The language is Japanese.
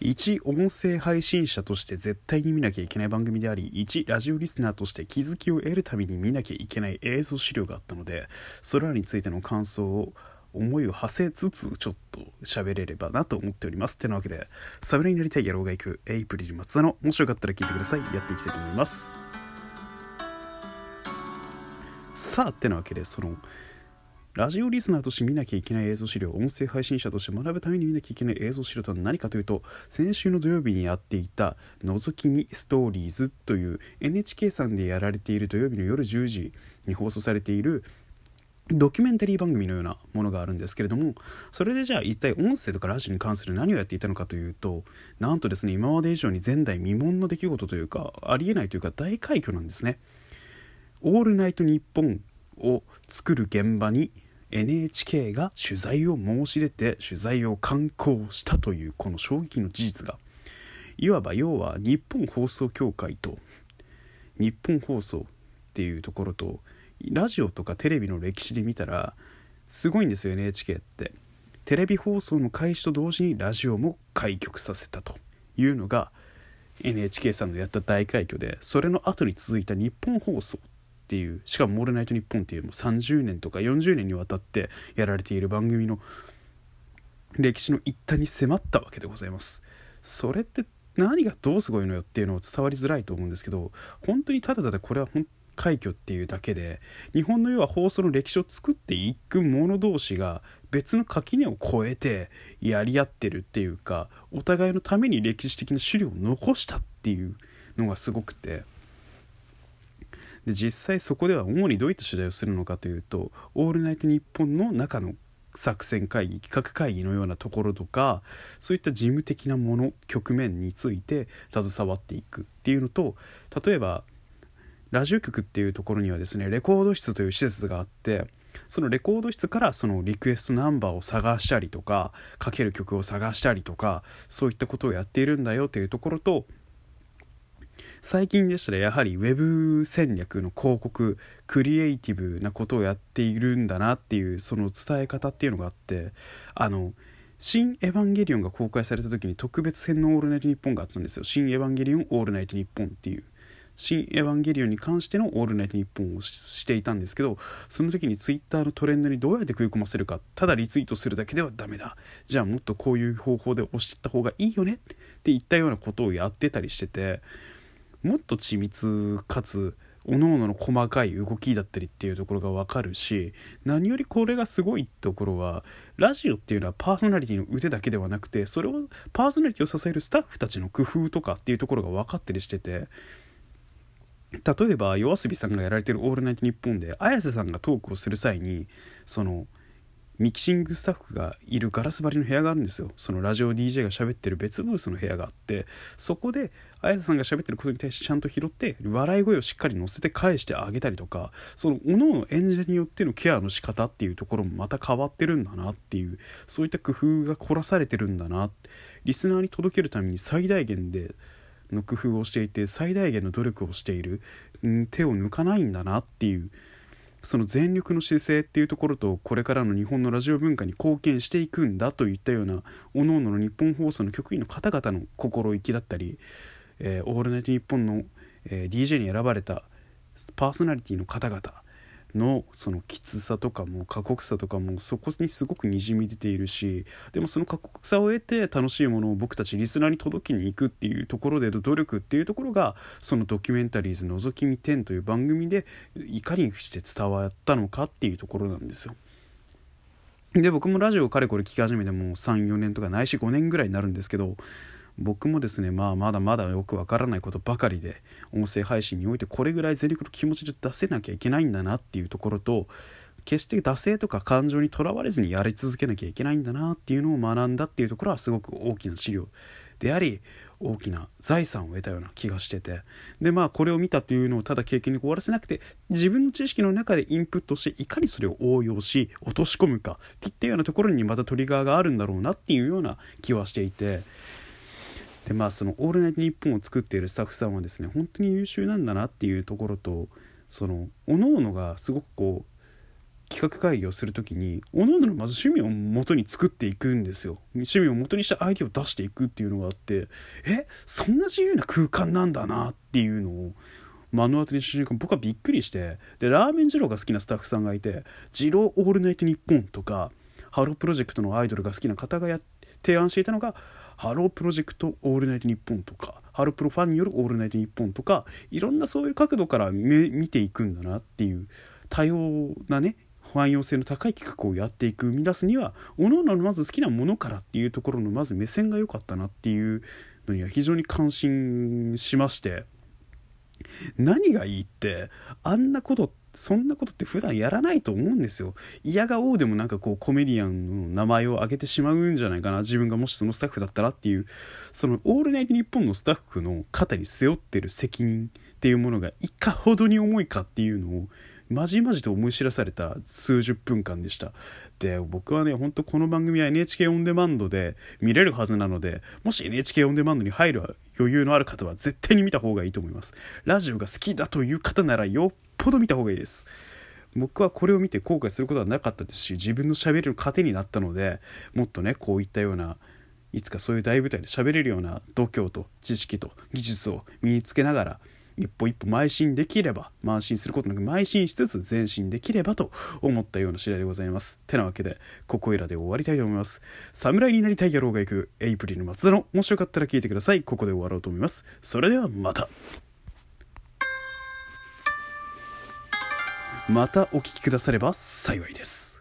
1音声配信者として絶対に見なきゃいけない番組であり1ラジオリスナーとして気づきを得るために見なきゃいけない映像資料があったのでそれらについての感想を思いを馳せつつちょっと喋れればなと思っておりますっ。てなわけで、サムネになりたい野郎が行くエイプリル松田のもしよかったら聞いてください。やっていきたいと思います。さあ、ってなわけで、その、ラジオリスナーとして見なきゃいけない映像資料、音声配信者として学ぶために見なきゃいけない映像資料とは何かというと、先週の土曜日にやっていた、覗き見ストーリーズという NHK さんでやられている土曜日の夜10時に放送されているドキュメンタリー番組のようなものがあるんですけれどもそれでじゃあ一体音声とかラジオに関する何をやっていたのかというとなんとですね今まで以上に前代未聞の出来事というかありえないというか大快挙なんですね「オールナイトニッポン」を作る現場に NHK が取材を申し出て取材を敢行したというこの衝撃の事実がいわば要は日本放送協会と日本放送っていうところとラジオとかテレビの歴史で見たらすごいんですよ NHK って。テレビ放送の開始と同時にラジオも開局させたというのが NHK さんのやった大快挙でそれの後に続いた日本放送ていうしかも「オールナイトニッポン」っていうもう30年とか40年にわたってやられている番組の歴史の一端に迫ったわけでございますそれって何がどうすごいのよっていうのを伝わりづらいと思うんですけど本当にただただこれは本快挙っていうだけで日本の要は放送の歴史を作っていく者同士が別の垣根を越えてやり合ってるっていうかお互いのために歴史的な資料を残したっていうのがすごくて。で実際そこでは主にどういった取材をするのかというと「オールナイトニッポン」の中の作戦会議企画会議のようなところとかそういった事務的なもの局面について携わっていくっていうのと例えばラジオ局っていうところにはですねレコード室という施設があってそのレコード室からそのリクエストナンバーを探したりとかかける曲を探したりとかそういったことをやっているんだよっていうところと最近でしたらやはりウェブ戦略の広告クリエイティブなことをやっているんだなっていうその伝え方っていうのがあってあの「新エヴァンゲリオン」が公開された時に特別編の「オールナイトニッポン」があったんですよ「新エヴァンゲリオンオールナイトニッポン」っていう。新エヴァンゲリオンに関しての「オールナイトニッポン」をしていたんですけどその時にツイッターのトレンドにどうやって食い込ませるかただリツイートするだけではダメだじゃあもっとこういう方法で押していった方がいいよねって言ったようなことをやってたりしててもっと緻密かつ各々の細かい動きだったりっていうところが分かるし何よりこれがすごいところはラジオっていうのはパーソナリティの腕だけではなくてそれをパーソナリティを支えるスタッフたちの工夫とかっていうところが分かったりしてて例えば yoasobi さんがやられてる「オールナイトニッポン」で綾瀬さんがトークをする際にそのミキシングスタッフがいるガラス張りの部屋があるんですよ。そのラジオ DJ が喋ってる別ブースの部屋があってそこで綾瀬さんが喋ってることに対してちゃんと拾って笑い声をしっかり乗せて返してあげたりとかその各々演者によってのケアの仕方っていうところもまた変わってるんだなっていうそういった工夫が凝らされてるんだな。リスナーに届けるために最大限での工夫をしていて最大限の努力をしている、うん、手を抜かないんだなっていうその全力の姿勢っていうところとこれからの日本のラジオ文化に貢献していくんだといったような各々の日本放送の局員の方々の心意気だったり「えー、オールナイトニッポンの」えー、DJ に選ばれたパーソナリティの方々のそのきつさとかも過酷さとかもそこにすごくにじみ出ているしでもその過酷さを得て楽しいものを僕たちリスナーに届けに行くっていうところでの努力っていうところがそのドキュメンタリーズ「のぞき見10」という番組でいかにして伝わったのかっていうところなんですよ。で僕もラジオをかれこれ聞き始めてもう34年とかないし5年ぐらいになるんですけど僕もですねまあまだまだよくわからないことばかりで音声配信においてこれぐらい全力の気持ちで出せなきゃいけないんだなっていうところと決して惰性とか感情にとらわれずにやり続けなきゃいけないんだなっていうのを学んだっていうところはすごく大きな資料であり大きな財産を得たような気がしてて。でまあこれを見たというのをただ経験に終わらせなくて自分の知識の中でインプットしていかにそれを応用し落とし込むかっていったようなところにまたトリガーがあるんだろうなっていうような気はしていて。でまあその「オールナイトニッポン」を作っているスタッフさんはですね本当に優秀なんだなっていうところとその各々がすごくこう企画会議をする時に各々のまず趣味を元に作っていくんですよ。趣味を元にしたアイデアを出していくっていうのがあってえそんな自由な空間なんだなっていうのを目の当たりにした瞬間僕はびっくりしてでラーメン二郎が好きなスタッフさんがいて「二郎オールナイトニッポン」とかハロープロジェクトのアイドルが好きな方がや提案していたのがハロープロジェクトオールナイトニッポンとかハロプロファンによるオールナイトニッポンとかいろんなそういう角度から見ていくんだなっていう多様なね汎用性の高い企画をやっていく生み出すには各々のまず好きなものからっていうところのまず目線が良かったなっていうのには非常に感心しまして。何がいいってあんなことそんなことって普段やらないと思うんですよ。嫌がおうでもなんかこうコメディアンの名前を挙げてしまうんじゃないかな。自分がもしそのスタッフだったらっていうその「オールナイトニッポン」のスタッフの肩に背負ってる責任っていうものがいかほどに重いかっていうのをまじまじと思い知らされた数十分間でした。で僕はねほんとこの番組は NHK オンデマンドで見れるはずなのでもし NHK オンデマンドに入る余裕のある方は絶対に見た方がいいと思います。ラジオが好きだという方ならよっぽど見た方がいいです。僕はこれを見て後悔することはなかったですし自分の喋れる糧になったのでもっとねこういったようないつかそういう大舞台で喋れるような度胸と知識と技術を身につけながら一歩一歩邁進できれば慢心することなく邁進しつつ前進できればと思ったような次第でございます。てなわけでここいらで終わりたいと思います。侍になりたい野郎が行くエイプリル松田のもしよかったら聞いてください。ここで終わろうと思います。それではまた。またお聴きくだされば幸いです。